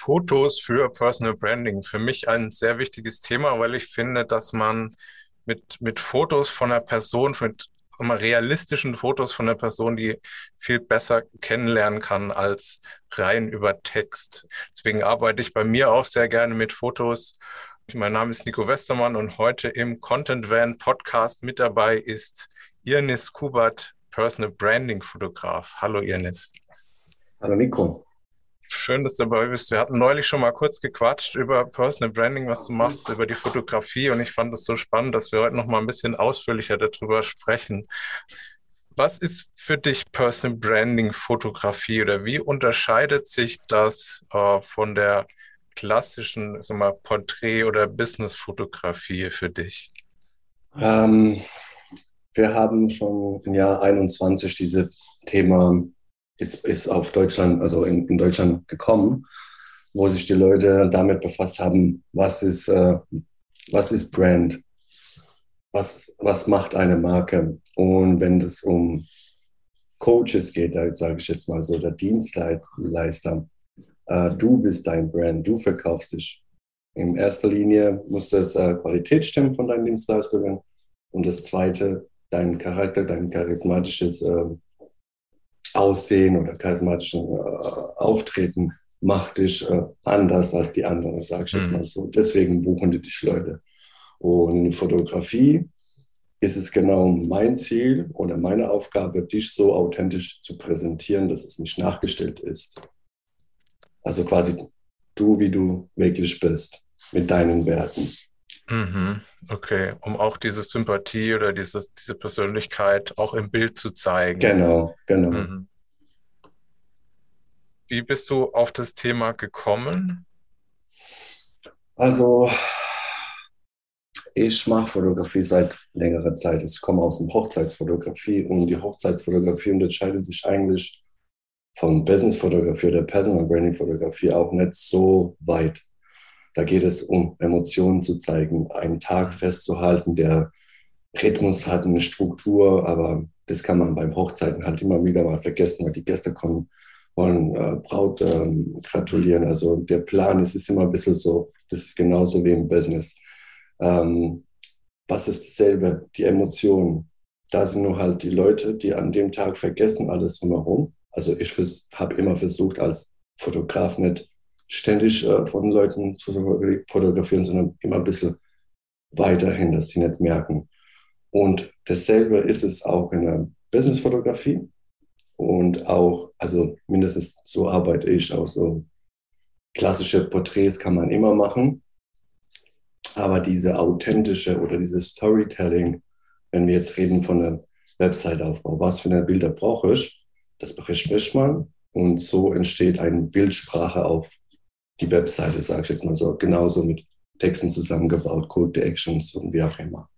Fotos für Personal Branding. Für mich ein sehr wichtiges Thema, weil ich finde, dass man mit, mit Fotos von einer Person, mit realistischen Fotos von einer Person, die viel besser kennenlernen kann als rein über Text. Deswegen arbeite ich bei mir auch sehr gerne mit Fotos. Mein Name ist Nico Westermann und heute im Content Van Podcast mit dabei ist Irnis Kubert, Personal Branding Fotograf. Hallo Irnis. Hallo Nico. Schön, dass du dabei bist. Wir hatten neulich schon mal kurz gequatscht über Personal Branding, was du machst, über die Fotografie. Und ich fand es so spannend, dass wir heute noch mal ein bisschen ausführlicher darüber sprechen. Was ist für dich Personal Branding Fotografie oder wie unterscheidet sich das äh, von der klassischen Porträt- oder Business-Fotografie für dich? Ähm, wir haben schon im Jahr 21 dieses Thema ist, ist auf Deutschland, also in, in Deutschland gekommen, wo sich die Leute damit befasst haben, was ist, äh, was ist Brand, was, was macht eine Marke. Und wenn es um Coaches geht, sage ich jetzt mal so, der Dienstleister, äh, du bist dein Brand, du verkaufst dich. In erster Linie muss das äh, Qualität stimmen von deinen Dienstleistungen und das zweite, dein Charakter, dein charismatisches äh, Aussehen oder charismatischen äh, Auftreten macht dich äh, anders als die anderen, sag ich jetzt mhm. mal so. Deswegen buchen die dich Leute. Und in Fotografie ist es genau mein Ziel oder meine Aufgabe, dich so authentisch zu präsentieren, dass es nicht nachgestellt ist. Also quasi du, wie du wirklich bist, mit deinen Werten. Mhm. Okay, um auch diese Sympathie oder dieses, diese Persönlichkeit auch im Bild zu zeigen. Genau, genau. Mhm. Wie bist du auf das Thema gekommen? Also, ich mache Fotografie seit längerer Zeit. Ich komme aus der Hochzeitsfotografie und die Hochzeitsfotografie unterscheidet sich eigentlich von Businessfotografie oder Personal Branding Fotografie auch nicht so weit. Da geht es um Emotionen zu zeigen, einen Tag festzuhalten, der Rhythmus hat eine Struktur, aber das kann man beim Hochzeiten halt immer wieder mal vergessen, weil die Gäste kommen wollen äh, Braut ähm, gratulieren. Also der Plan ist, ist immer ein bisschen so, das ist genauso wie im Business. Ähm, was ist dasselbe? Die Emotionen. Da sind nur halt die Leute, die an dem Tag vergessen alles drumherum. Also ich habe immer versucht, als Fotograf nicht ständig äh, von Leuten zu fotografieren, sondern immer ein bisschen weiterhin, dass sie nicht merken. Und dasselbe ist es auch in der Businessfotografie. Und auch, also mindestens so arbeite ich auch so. Klassische Porträts kann man immer machen. Aber diese authentische oder dieses Storytelling, wenn wir jetzt reden von einem Website-Aufbau, was für eine Bilder brauche ich, das bespricht man. Und so entsteht eine Bildsprache auf die Webseite, sage ich jetzt mal so, genauso mit Texten zusammengebaut, Code to Actions und wie auch immer.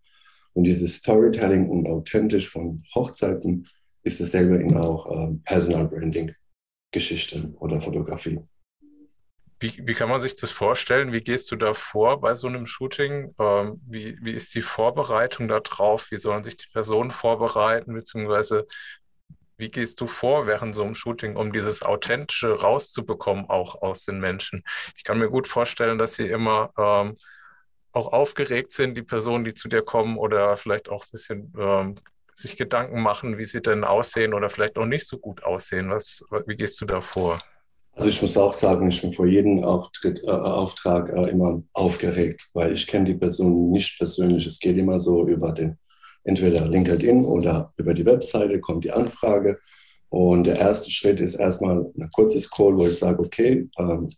Und dieses Storytelling und authentisch von Hochzeiten ist dasselbe in auch ähm, Personal Branding Geschichte oder Fotografie. Wie, wie kann man sich das vorstellen? Wie gehst du da vor bei so einem Shooting? Ähm, wie, wie ist die Vorbereitung darauf? Wie sollen sich die Personen vorbereiten? Beziehungsweise wie gehst du vor während so einem Shooting, um dieses Authentische rauszubekommen, auch aus den Menschen? Ich kann mir gut vorstellen, dass sie immer ähm, auch aufgeregt sind, die Personen, die zu dir kommen, oder vielleicht auch ein bisschen ähm, sich Gedanken machen, wie sie denn aussehen oder vielleicht auch nicht so gut aussehen. Was, wie gehst du da vor? Also ich muss auch sagen, ich bin vor jedem Auftritt, äh, Auftrag äh, immer aufgeregt, weil ich kenne die Person nicht persönlich. Es geht immer so über den, entweder LinkedIn oder über die Webseite kommt die Anfrage. Und der erste Schritt ist erstmal ein kurzes Call, wo ich sage, okay, ähm,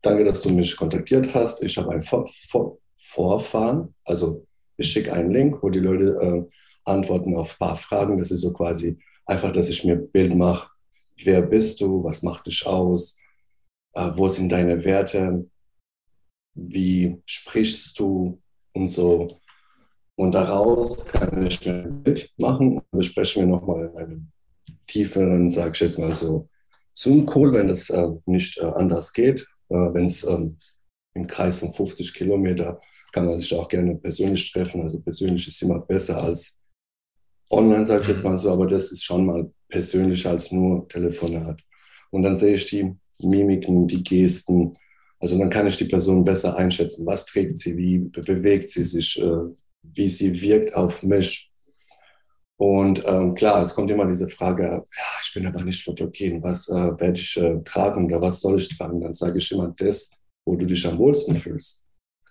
danke, dass du mich kontaktiert hast. Ich habe ein Vor Vor Vorfahren, also ich schicke einen Link, wo die Leute äh, Antworten auf ein paar Fragen. Das ist so quasi einfach, dass ich mir ein Bild mache. Wer bist du? Was macht dich aus? Äh, wo sind deine Werte? Wie sprichst du? Und so. Und daraus kann ich ein Bild machen. Besprechen wir nochmal in einem tieferen, sage ich jetzt mal so, Zoom-Call, wenn das äh, nicht äh, anders geht. Äh, wenn es ähm, im Kreis von 50 Kilometer kann man sich auch gerne persönlich treffen. Also persönlich ist immer besser als online, sage ich jetzt mal so, aber das ist schon mal persönlicher als nur Telefonat. Und dann sehe ich die Mimiken, die Gesten Also dann kann ich die Person besser einschätzen. Was trägt sie, wie bewegt sie sich, äh, wie sie wirkt auf mich. Und ähm, klar, es kommt immer diese Frage, ja, ich bin aber nicht fotogen, was äh, werde ich äh, tragen oder was soll ich tragen? Dann sage ich immer das, wo du dich am wohlsten fühlst.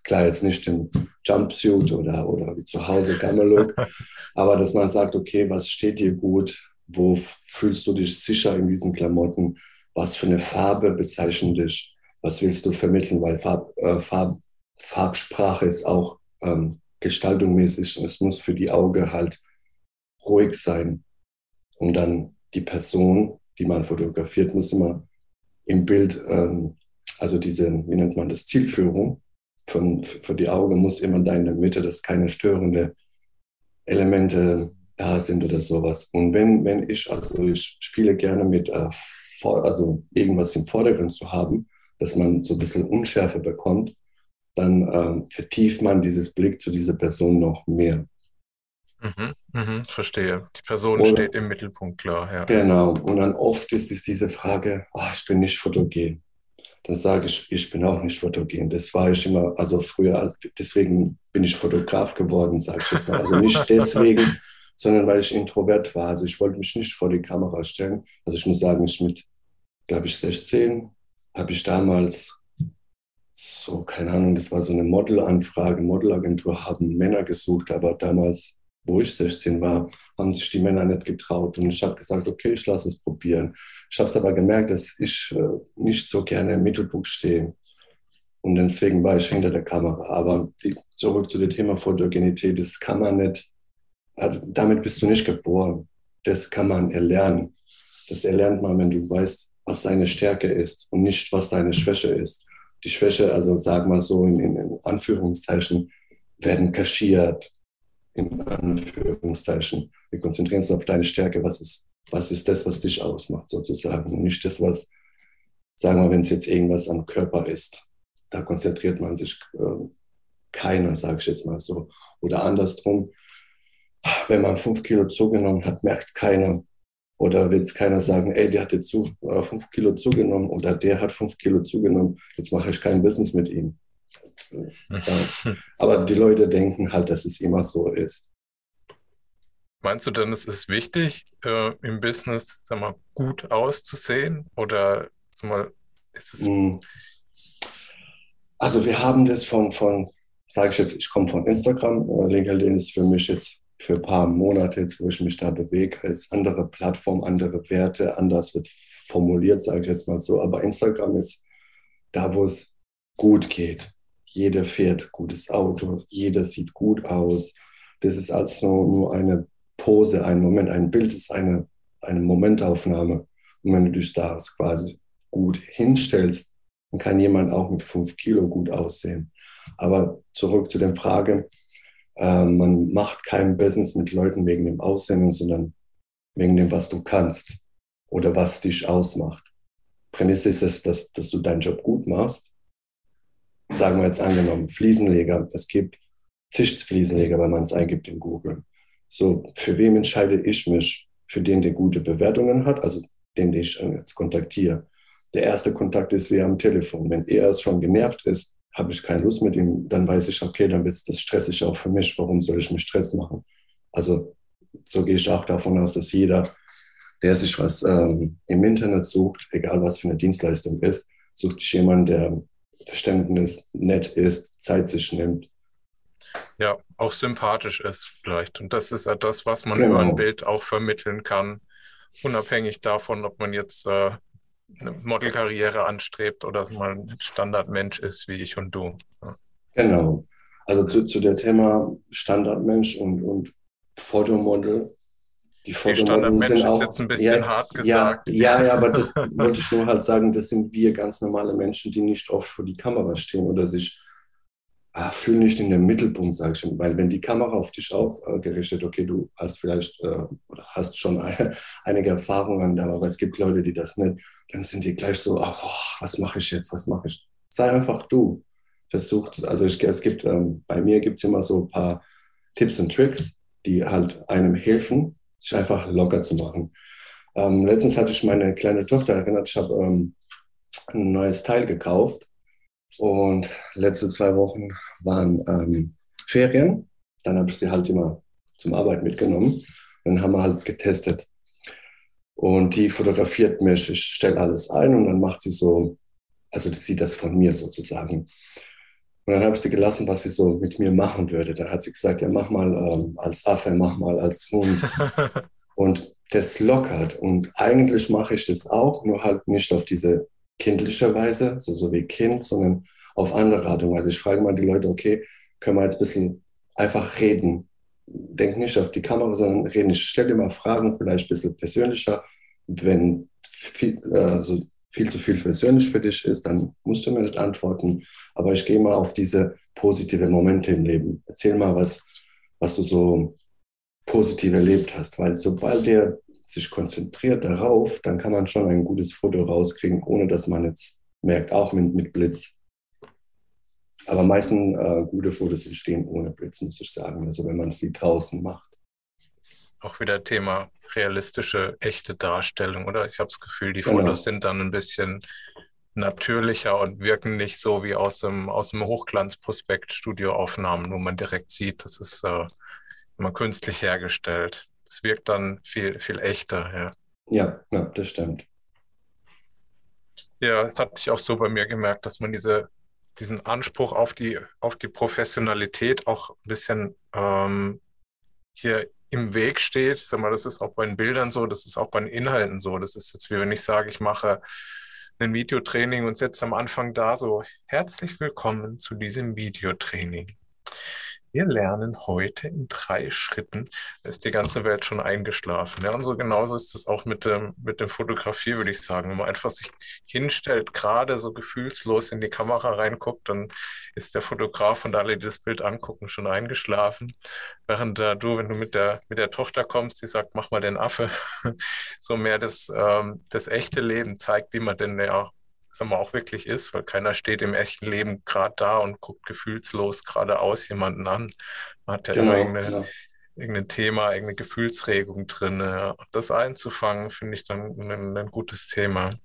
Klar, jetzt nicht im Jumpsuit oder, oder wie zu Hause Gamelook, aber dass man sagt, okay, was steht dir gut? Wo fühlst du dich sicher in diesen Klamotten? Was für eine Farbe bezeichnet dich? Was willst du vermitteln? Weil Farb, äh, Farb, Farbsprache ist auch ähm, gestaltungsmäßig und es muss für die Auge halt ruhig sein. Und dann die Person, die man fotografiert, muss immer im Bild, ähm, also diese, wie nennt man das, Zielführung von, für die Augen muss immer da in der Mitte, dass keine störende Elemente da sind oder sowas. Und wenn, wenn ich, also ich spiele gerne mit, äh, also irgendwas im Vordergrund zu haben, dass man so ein bisschen Unschärfe bekommt, dann ähm, vertieft man dieses Blick zu dieser Person noch mehr. Mhm, mhm, verstehe. Die Person Oder, steht im Mittelpunkt, klar. Ja. Genau. Und dann oft ist es diese Frage, oh, ich bin nicht fotogen. Dann sage ich, ich bin auch nicht fotogen. Das war ich immer, also früher, deswegen bin ich Fotograf geworden, sage ich jetzt mal. Also nicht deswegen, sondern weil ich introvert war. Also ich wollte mich nicht vor die Kamera stellen. Also ich muss sagen, ich mit, glaube ich, 16 habe ich damals so, keine Ahnung, das war so eine Modelanfrage, Modelagentur haben Männer gesucht, aber damals, wo ich 16 war, haben sich die Männer nicht getraut. Und ich habe gesagt, okay, ich lasse es probieren. Ich habe es aber gemerkt, dass ich äh, nicht so gerne im Mittelpunkt stehe. Und deswegen war ich hinter der Kamera. Aber die, zurück zu dem Thema Fotogenität, das kann man nicht, also damit bist du nicht geboren. Das kann man erlernen. Das erlernt man, wenn du weißt, was deine Stärke ist und nicht, was deine Schwäche ist die Schwäche, also sagen wir so in, in Anführungszeichen, werden kaschiert. In Anführungszeichen. Wir konzentrieren uns auf deine Stärke. Was ist, was ist das, was dich ausmacht, sozusagen? Und nicht das, was, sagen wir, wenn es jetzt irgendwas am Körper ist. Da konzentriert man sich äh, keiner, sage ich jetzt mal so. Oder andersrum, wenn man fünf Kilo zugenommen hat, merkt es keiner. Oder wird es keiner sagen, ey, der hat jetzt zu, äh, fünf Kilo zugenommen oder der hat fünf Kilo zugenommen, jetzt mache ich kein Business mit ihm. Ja. Aber die Leute denken halt, dass es immer so ist. Meinst du denn, es ist wichtig, äh, im Business sag mal, gut auszusehen? Oder sag mal, ist es. Hm. Also, wir haben das von, von sage ich jetzt, ich komme von Instagram. Äh, LinkedIn ist für mich jetzt für ein paar Monate jetzt, wo ich mich da bewege, ist andere Plattform, andere Werte, anders wird formuliert, sage ich jetzt mal so. Aber Instagram ist da, wo es gut geht. Jeder fährt gutes Auto, jeder sieht gut aus. Das ist also nur eine Pose, ein Moment, ein Bild ist eine, eine Momentaufnahme. Und wenn du dich da quasi gut hinstellst, dann kann jemand auch mit fünf Kilo gut aussehen. Aber zurück zu der Frage, äh, man macht kein Business mit Leuten wegen dem Aussehen, sondern wegen dem, was du kannst oder was dich ausmacht. Prämisse ist es, dass, dass du deinen Job gut machst. Sagen wir jetzt angenommen, Fliesenleger. Es gibt zig Fliesenleger, wenn man es eingibt in Google. So, für wem entscheide ich mich? Für den, der gute Bewertungen hat, also den, den ich jetzt kontaktiere. Der erste Kontakt ist wie am Telefon. Wenn er schon genervt ist, habe ich keine Lust mit ihm, dann weiß ich, okay, dann wird das stressig auch für mich. Warum soll ich mir Stress machen? Also so gehe ich auch davon aus, dass jeder, der sich was ähm, im Internet sucht, egal was für eine Dienstleistung ist, sucht sich jemanden, der Verständnis nett ist, Zeit sich nimmt. Ja, auch sympathisch ist vielleicht. Und das ist ja das, was man genau. über ein Bild auch vermitteln kann, unabhängig davon, ob man jetzt äh, eine Modelkarriere anstrebt oder mal ein Standardmensch ist wie ich und du. Ja. Genau. Also zu, zu dem Thema Standardmensch und, und Fotomodel. Die Fotomodel Standardmensch sind auch, ist jetzt ein bisschen ja, hart gesagt. Ja, ja, ja, aber das wollte ich nur halt sagen, das sind wir ganz normale Menschen, die nicht oft vor die Kamera stehen oder sich fühl nicht in den Mittelpunkt, sage ich schon. Weil wenn die Kamera auf dich aufgerichtet, okay, du hast vielleicht äh, oder hast schon eine, einige Erfahrungen, aber es gibt Leute, die das nicht, dann sind die gleich so, oh, was mache ich jetzt, was mache ich? Sei einfach du. Versucht, also ich, es gibt, ähm, bei mir gibt es immer so ein paar Tipps und Tricks, die halt einem helfen, sich einfach locker zu machen. Ähm, letztens hatte ich meine kleine Tochter erinnert, ich habe ähm, ein neues Teil gekauft Und letzte zwei Wochen waren ähm, Ferien. Dann habe ich sie halt immer zum Arbeit mitgenommen. Dann haben wir halt getestet. Und die fotografiert mich, ich stelle alles ein und dann macht sie so, also sie sieht das von mir sozusagen. Und dann habe ich sie gelassen, was sie so mit mir machen würde. Dann hat sie gesagt, ja, mach mal ähm, als Affe, mach mal als Hund. und das lockert. Und eigentlich mache ich das auch, nur halt nicht auf diese kindliche Weise, so, so wie Kind, sondern auf andere Art und Weise. Ich frage mal die Leute, okay, können wir jetzt ein bisschen einfach reden? Denk nicht auf die Kamera, sondern reden. Ich stelle dir mal Fragen, vielleicht ein bisschen persönlicher. Wenn viel, also viel zu viel persönlich für dich ist, dann musst du mir nicht antworten. Aber ich gehe mal auf diese positive Momente im Leben. Erzähl mal, was, was du so positiv erlebt hast, weil sobald der sich konzentriert darauf, dann kann man schon ein gutes Foto rauskriegen, ohne dass man jetzt merkt, auch mit, mit Blitz. Aber meistens äh, gute Fotos entstehen ohne Blitz, muss ich sagen. Also wenn man sie draußen macht. Auch wieder Thema realistische, echte Darstellung, oder? Ich habe das Gefühl, die genau. Fotos sind dann ein bisschen natürlicher und wirken nicht so wie aus dem, aus dem Hochglanzprospekt Studioaufnahmen, wo man direkt sieht, das ist äh, immer künstlich hergestellt. Es wirkt dann viel, viel echter, ja. Ja, ja, das stimmt. Ja, das hatte ich auch so bei mir gemerkt, dass man diese, diesen Anspruch auf die, auf die Professionalität auch ein bisschen ähm, hier im Weg steht. Ich sag mal, das ist auch bei den Bildern so, das ist auch bei den Inhalten so. Das ist jetzt wie wenn ich sage, ich mache ein Videotraining und setze am Anfang da so, herzlich willkommen zu diesem Videotraining. Wir lernen heute in drei Schritten, da ist die ganze Welt schon eingeschlafen. Ja, und so genauso ist es auch mit dem, mit dem Fotografie, würde ich sagen. Wenn man einfach sich hinstellt, gerade so gefühlslos in die Kamera reinguckt, dann ist der Fotograf und alle, die das Bild angucken, schon eingeschlafen. Während äh, du, wenn du mit der, mit der Tochter kommst, die sagt, mach mal den Affe, so mehr das, ähm, das echte Leben zeigt, wie man denn ja sagen wir, auch wirklich ist, weil keiner steht im echten Leben gerade da und guckt gefühlslos geradeaus jemanden an. Man hat ja genau, immer irgendeine, genau. irgendein Thema, irgendeine Gefühlsregung drin. Das einzufangen, finde ich dann ein, ein, gutes Thema.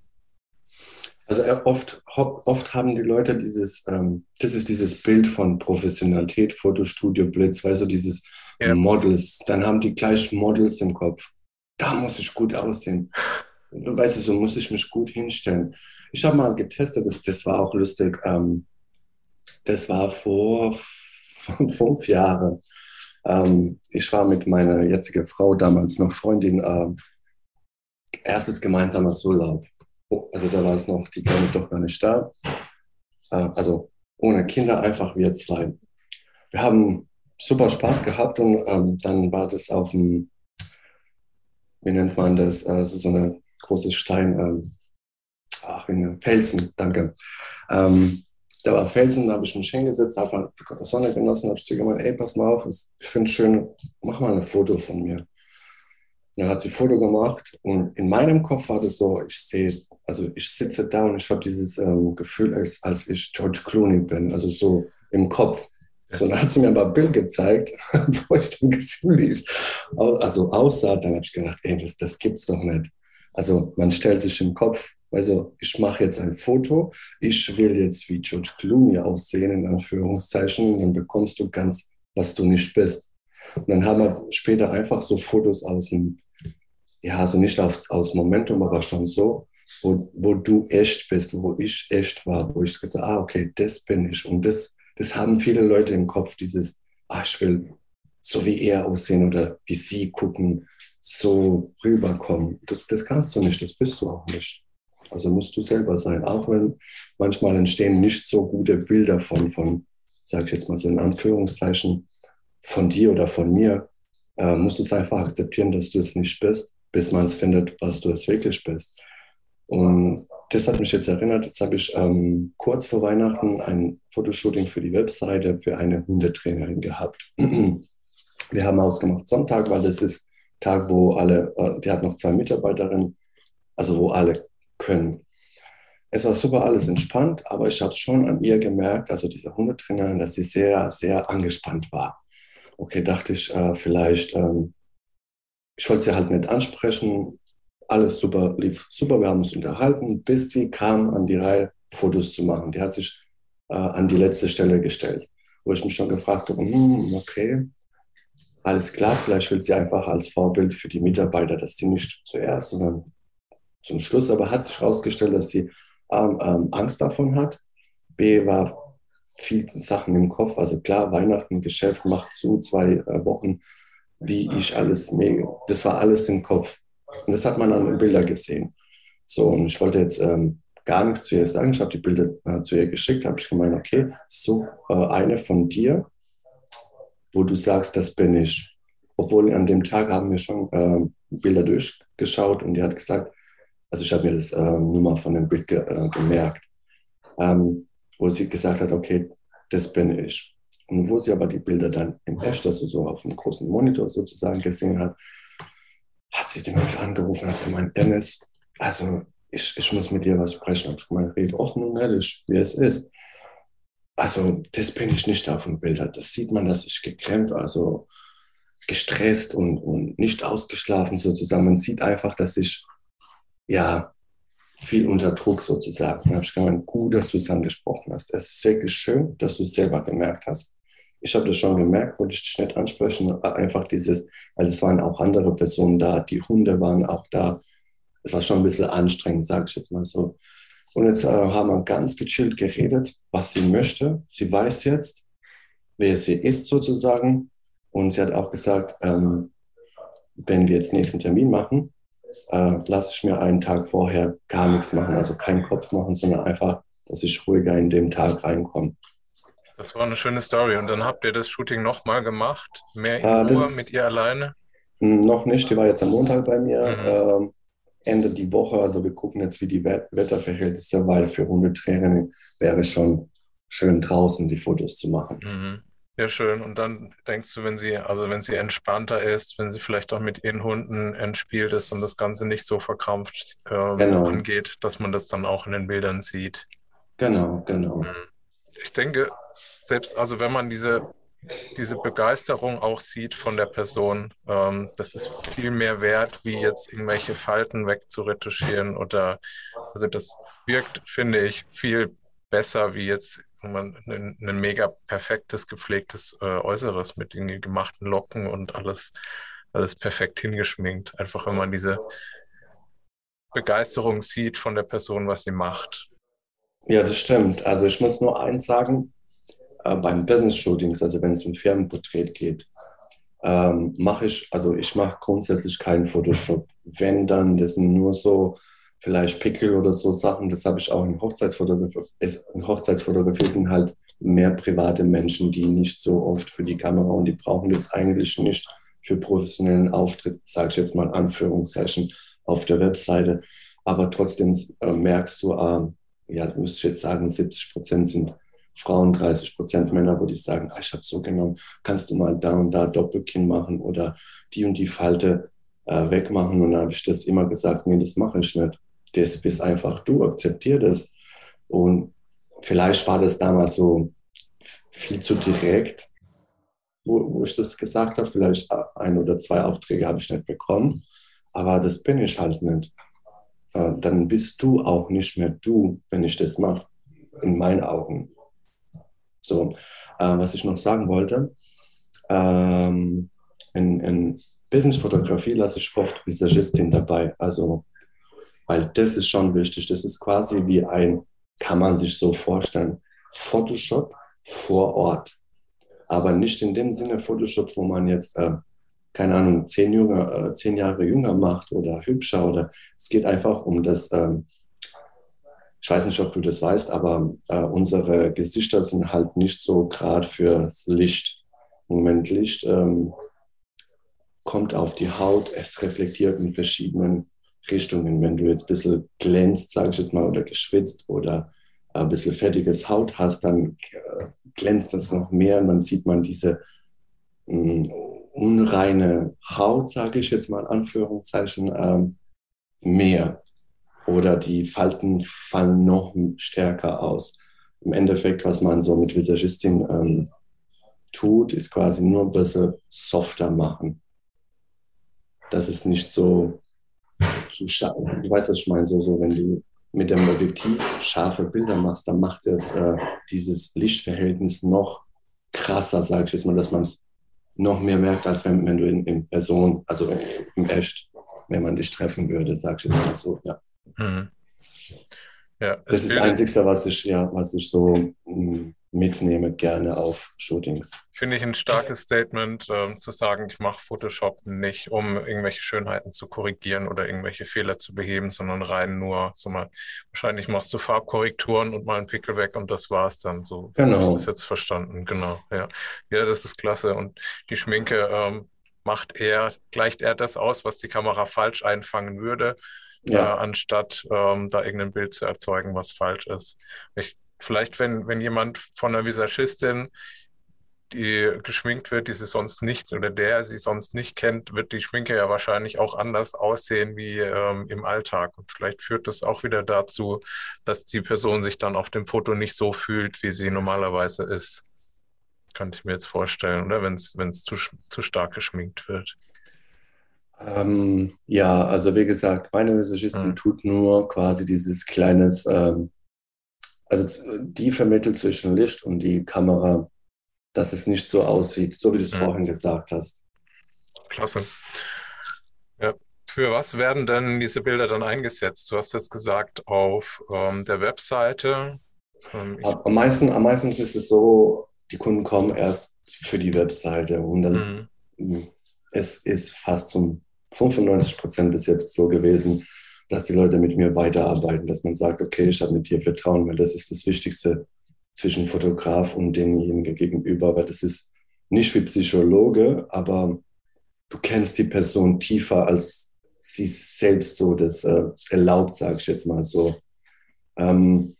Also äh, oft, oft haben die Leute dieses, ähm, das ist dieses Bild von Professionalität, Fotostudio, Blitz, weißt du, dieses ja. Models, dann haben die gleich Models im Kopf. Da muss ich gut aussehen. Weißt du, so muss ich mich gut hinstellen. Ich habe mal getestet, das, das war auch lustig. Ähm, das war vor fünf Jahren. Ähm, ich war mit meiner jetzigen Frau, damals noch Freundin, äh, erstes gemeinsames Urlaub. Oh, also da war es noch, die Kleine doch gar nicht da. Äh, also ohne Kinder, einfach wir zwei. Wir haben super Spaß gehabt und ähm, dann war das auf dem, wie nennt man das, also so eine großes Stein, ähm, ach, in Felsen, danke. Ähm, da war Felsen, da habe ich mich hingesetzt, habe die Sonne genossen, habe ich zu gemeint, ey, pass mal auf, ich finde es schön, mach mal ein Foto von mir. Dann hat sie ein Foto gemacht und in meinem Kopf war das so, ich sehe, also ich sitze da und ich habe dieses ähm, Gefühl, als, als ich George Clooney bin, also so im Kopf. So, dann hat sie mir ein paar Bilder gezeigt, wo ich dann ziemlich also aussah. Dann habe ich gedacht, ey, das, das gibt's doch nicht. Also man stellt sich im Kopf, also ich mache jetzt ein Foto, ich will jetzt wie George Clooney aussehen, in Anführungszeichen, dann bekommst du ganz, was du nicht bist. Und dann haben wir später einfach so Fotos aus dem, ja, also nicht aus, aus Momentum, aber schon so, wo, wo du echt bist, wo ich echt war, wo ich gesagt habe, ah, okay, das bin ich. Und das, das haben viele Leute im Kopf, dieses, ah, ich will so wie er aussehen oder wie sie gucken so rüberkommen. Das, das kannst du nicht, das bist du auch nicht. Also musst du selber sein. Auch wenn manchmal entstehen nicht so gute Bilder von, von sage ich jetzt mal so in Anführungszeichen, von dir oder von mir, äh, musst du es einfach akzeptieren, dass du es nicht bist, bis man es findet, was du es wirklich bist. Und das hat mich jetzt erinnert, jetzt habe ich ähm, kurz vor Weihnachten ein Fotoshooting für die Webseite für eine Hundetrainerin gehabt. Wir haben ausgemacht Sonntag, weil das ist Tag, wo alle, die hat noch zwei Mitarbeiterinnen, also wo alle können. Es war super alles entspannt, aber ich habe schon an ihr gemerkt, also diese Hundetrainerin, dass sie sehr, sehr angespannt war. Okay, dachte ich, äh, vielleicht, ähm, ich wollte sie halt nicht ansprechen. Alles super, lief super, wir haben uns unterhalten, bis sie kam an die Reihe, Fotos zu machen. Die hat sich äh, an die letzte Stelle gestellt, wo ich mich schon gefragt habe, hm, okay, alles klar, vielleicht will sie einfach als Vorbild für die Mitarbeiter, dass sie nicht zuerst, sondern zum Schluss, aber hat sich herausgestellt, dass sie ähm, ähm, Angst davon hat. B war viel Sachen im Kopf, also klar, Weihnachten, Geschäft macht zu, zwei äh, Wochen, wie ich alles, das war alles im Kopf. Und das hat man an den Bildern gesehen. So, und ich wollte jetzt ähm, gar nichts zu ihr sagen. Ich habe die Bilder äh, zu ihr geschickt, habe ich gemeint, okay, so äh, eine von dir, wo du sagst, das bin ich. Obwohl an dem Tag haben wir schon äh, Bilder durchgeschaut und die hat gesagt, also ich habe mir das äh, Nummer von dem Bild ge äh, gemerkt, ähm, wo sie gesagt hat, okay, das bin ich. Und wo sie aber die Bilder dann im Echt, also so auf dem großen Monitor sozusagen gesehen hat, hat sie mich angerufen und hat gemeint, Dennis, also ich, ich muss mit dir was sprechen. Und ich meine, rede offen und ehrlich, wie es ist. Also, das bin ich nicht auf dem Bild. Das sieht man, dass ich geklemmt, also gestresst und, und nicht ausgeschlafen sozusagen. Man sieht einfach, dass ich, ja, viel unter Druck sozusagen. Da habe ich gemeint, gut, dass du es angesprochen hast. Es ist wirklich schön, dass du es selber gemerkt hast. Ich habe das schon gemerkt, wollte ich dich nicht ansprechen. Einfach dieses, weil es waren auch andere Personen da, die Hunde waren auch da es war schon ein bisschen anstrengend, sage ich jetzt mal so. Und jetzt äh, haben wir ganz gechillt geredet, was sie möchte. Sie weiß jetzt, wer sie ist sozusagen. Und sie hat auch gesagt, ähm, wenn wir jetzt nächsten Termin machen, äh, lasse ich mir einen Tag vorher gar nichts machen, also keinen Kopf machen, sondern einfach, dass ich ruhiger in den Tag reinkomme. Das war eine schöne Story. Und dann habt ihr das Shooting nochmal gemacht? Mehr in äh, Ruhe mit ihr alleine? Noch nicht. Die war jetzt am Montag bei mir. Mhm. Ähm, Ende die Woche. Also wir gucken jetzt, wie die Wetterverhältnisse, weil für Hundetraining wäre schon schön draußen die Fotos zu machen. Mhm. Ja, schön. Und dann denkst du, wenn sie, also wenn sie entspannter ist, wenn sie vielleicht auch mit ihren Hunden entspielt ist und das Ganze nicht so verkrampft ähm, genau. angeht, dass man das dann auch in den Bildern sieht. Genau, genau. Mhm. Ich denke, selbst, also wenn man diese diese Begeisterung auch sieht von der Person. Ähm, das ist viel mehr wert, wie jetzt irgendwelche Falten wegzuretuschieren oder also das wirkt, finde ich, viel besser, wie jetzt ein, ein mega perfektes, gepflegtes äh, Äußeres mit den gemachten Locken und alles, alles perfekt hingeschminkt. Einfach wenn man diese Begeisterung sieht von der Person, was sie macht. Ja, das stimmt. Also ich muss nur eins sagen, äh, beim Business-Shootings, also wenn es um Firmenporträt geht, ähm, mache ich, also ich mache grundsätzlich keinen Photoshop. Wenn dann, das sind nur so vielleicht Pickel oder so Sachen, das habe ich auch in Hochzeitsfotografie. In Hochzeitsfotografie sind halt mehr private Menschen, die nicht so oft für die Kamera und die brauchen das eigentlich nicht für professionellen Auftritt, sage ich jetzt mal in Anführungszeichen, auf der Webseite. Aber trotzdem äh, merkst du, äh, ja, müsste ich jetzt sagen, 70 Prozent sind Frauen, 30 Prozent Männer, wo die sagen, ah, ich habe so genommen, kannst du mal da und da Doppelkinn machen oder die und die Falte äh, wegmachen. Und dann habe ich das immer gesagt, nee, das mache ich nicht. Das bist einfach du, akzeptier das. Und vielleicht war das damals so viel zu direkt, wo, wo ich das gesagt habe. Vielleicht ein oder zwei Aufträge habe ich nicht bekommen, aber das bin ich halt nicht. Äh, dann bist du auch nicht mehr du, wenn ich das mache, in meinen Augen. So, äh, was ich noch sagen wollte, ähm, in, in Business-Fotografie lasse ich oft Visagistin dabei. Also, weil das ist schon wichtig. Das ist quasi wie ein, kann man sich so vorstellen, Photoshop vor Ort. Aber nicht in dem Sinne Photoshop, wo man jetzt, äh, keine Ahnung, zehn, jünger, äh, zehn Jahre jünger macht oder hübscher. Oder es geht einfach um das ähm, ich weiß nicht, ob du das weißt, aber äh, unsere Gesichter sind halt nicht so gerade fürs Licht. Im Moment Licht ähm, kommt auf die Haut, es reflektiert in verschiedenen Richtungen. Wenn du jetzt ein bisschen glänzt, sage ich jetzt mal, oder geschwitzt oder ein bisschen fettiges Haut hast, dann äh, glänzt das noch mehr und dann sieht man diese mh, mm, unreine Haut, sage ich jetzt mal in Anführungszeichen, ähm, mehr oder die Falten fallen noch stärker aus. Im Endeffekt, was man so mit Visagistin ähm, tut, ist quasi nur ein bisschen softer machen. Das ist nicht so zu schauen. Du weißt, was ich meine, so, so wenn du mit dem Objektiv scharfe Bilder machst, dann macht es äh, dieses Lichtverhältnis noch krasser, sag ich jetzt mal, dass man es noch mehr merkt, als wenn, wenn du in, in Person, also im Echt, wenn man dich treffen würde, sag ich jetzt mal so, ja. Mhm. ja das ist das Einzige, was ich, ja, was ich so mm, mitnehme, gerne auf Shootings. Finde ich ein starkes Statement, ähm, zu sagen, ich mache Photoshop nicht, um irgendwelche Schönheiten zu korrigieren oder irgendwelche Fehler zu beheben, sondern rein nur, so mal, wahrscheinlich machst du Farbkorrekturen und mal einen Pickel weg und das war's dann. So genau. habe ich das jetzt verstanden. Genau, ja. Ja, das ist klasse. Und die Schminke ähm, macht er, gleicht er das aus, was die Kamera falsch einfangen würde. Ja. Äh, anstatt ähm, da irgendein Bild zu erzeugen, was falsch ist. Ich Vielleicht, wenn, wenn jemand von einer Visagistin, die geschminkt wird, die sie sonst nicht oder der sie sonst nicht kennt, wird die Schminke ja wahrscheinlich auch anders aussehen wie ähm, im Alltag. Und vielleicht führt das auch wieder dazu, dass die Person sich dann auf dem Foto nicht so fühlt, wie sie normalerweise ist. Könnte ich mir jetzt vorstellen, oder? Wenn es zu, zu stark geschminkt wird. Ähm, ja, also wie gesagt, meine Visagistin hm. tut nur quasi dieses kleines ähm, also die vermittelt zwischen Licht und die Kamera, dass es nicht so aussieht, so wie du es ja. vorhin gesagt hast. Klasse. Ja. Für was werden denn diese Bilder dann eingesetzt? Du hast jetzt gesagt, auf ähm, der Webseite. Ähm, am, meisten, am meisten ist es so, die Kunden kommen erst für die Webseite und dann mhm. es ist fast zum 95 Prozent bis jetzt so gewesen, dass die Leute mit mir weiterarbeiten, dass man sagt, okay, ich habe mit dir Vertrauen, weil das ist das Wichtigste zwischen Fotograf und demjenigen gegenüber, weil das ist nicht wie Psychologe, aber du kennst die Person tiefer, als sie selbst so das äh, erlaubt, sage ich jetzt mal so. Ähm,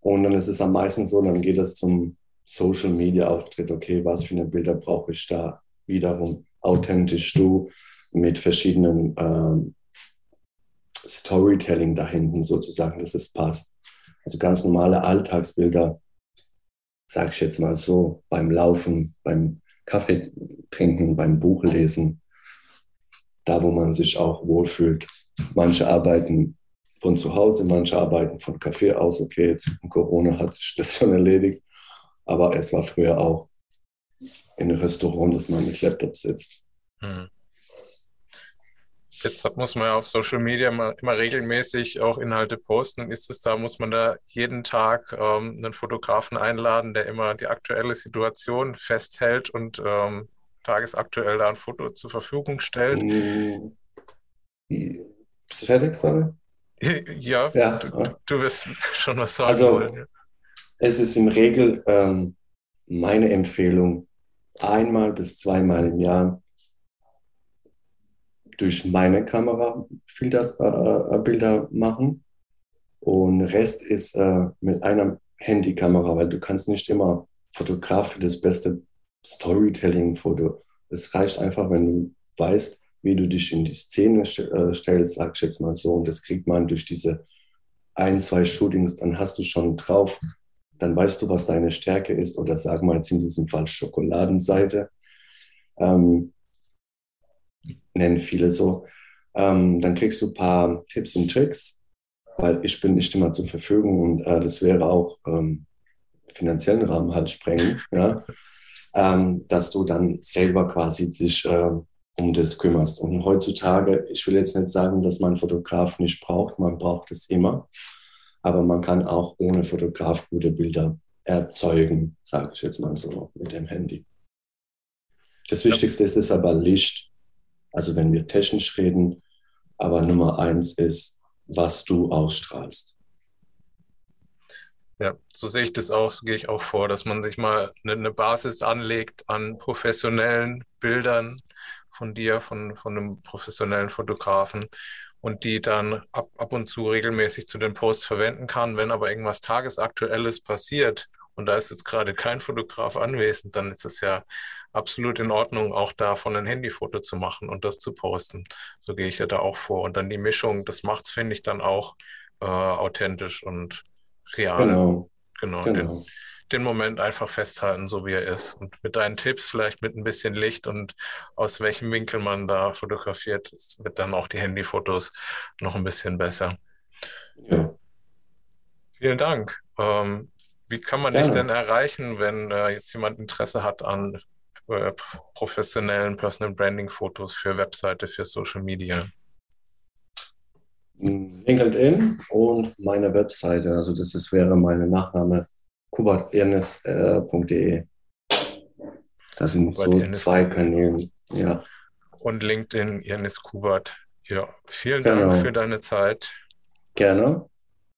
und dann ist es am meisten so, dann geht es zum Social Media Auftritt. Okay, was für eine Bilder brauche ich da? Wiederum authentisch du mit verschiedenen ähm, Storytelling da hinten sozusagen, dass es passt. Also ganz normale Alltagsbilder, sage ich jetzt mal so, beim Laufen, beim Kaffee trinken, beim Buchlesen, da wo man sich auch wohlfühlt. Manche arbeiten von zu Hause, manche arbeiten von Kaffee aus. Okay, jetzt in Corona hat sich das schon erledigt, aber es war früher auch in einem Restaurant, dass man mit Laptop sitzt. Hm. Jetzt muss man ja auf Social Media immer, immer regelmäßig auch Inhalte posten. Ist es da, muss man da jeden Tag ähm, einen Fotografen einladen, der immer die aktuelle Situation festhält und ähm, tagesaktuell da ein Foto zur Verfügung stellt? Hm. Bist du fertig, sorry? ja, ja du, du, wirst schon was sagen also, wollen. Es ist im Regel ähm, meine Empfehlung, einmal bis zweimal im Jahr durch meine Kamera Filters, äh, äh, Bilder machen. Und Rest ist äh, mit einer Handykamera, weil du kannst nicht immer Fotograf für das beste Storytelling-Foto. Es reicht einfach, wenn du weißt, wie du dich in die Szene äh, stellst, sag ich jetzt mal so. Und das kriegt man durch diese ein, zwei Shootings, dann hast du schon drauf. Dann weißt du, was deine Stärke ist. Oder sag mal jetzt in diesem Fall Schokoladenseite. Ähm, nennen viele so. Ähm, dann kriegst du ein paar Tipps und Tricks, weil ich bin nicht immer zur Verfügung und äh, das wäre auch ähm, finanziellen Rahmen halt sprengen, ja? ähm, dass du dann selber quasi sich äh, um das kümmerst. Und heutzutage, ich will jetzt nicht sagen, dass man Fotograf nicht braucht, man braucht es immer, aber man kann auch ohne Fotograf gute Bilder erzeugen, sage ich jetzt mal so mit dem Handy. Das Wichtigste ist es aber Licht also wenn wir technisch reden, aber Nummer eins ist, was du ausstrahlst. Ja, so sehe ich das auch, so gehe ich auch vor, dass man sich mal eine, Basis anlegt an professionellen Bildern von dir, von, von einem professionellen Fotografen und die dann ab, ab und zu regelmäßig zu den Posts verwenden kann. Wenn aber irgendwas Tagesaktuelles passiert und da ist jetzt gerade kein Fotograf anwesend, dann ist es ja absolut in Ordnung, auch davon ein Handyfoto zu machen und das zu posten. So gehe ich ja da auch vor. Und dann die Mischung, das macht es, finde ich, dann auch äh, authentisch und real. Genau. Genau. genau. Den, den, Moment einfach festhalten, so wie er ist. Und mit deinen Tipps, vielleicht mit ein bisschen Licht und aus welchem Winkel man da fotografiert, wird dann auch die Handyfotos noch ein bisschen besser. Ja. Vielen Dank. Ähm, wie kann man Gerne. dich denn erreichen, wenn äh, jetzt jemand Interesse hat an äh, professionellen Personal Branding Fotos für Webseite, für Social Media? LinkedIn und meine Webseite. Also das ist, wäre meine Nachname kubertirnes.de. Das sind Kubert so Irnis zwei Kanäle. Ja. Und LinkedIn Irnis Kubert. Ja, vielen genau. Dank für deine Zeit. Gerne.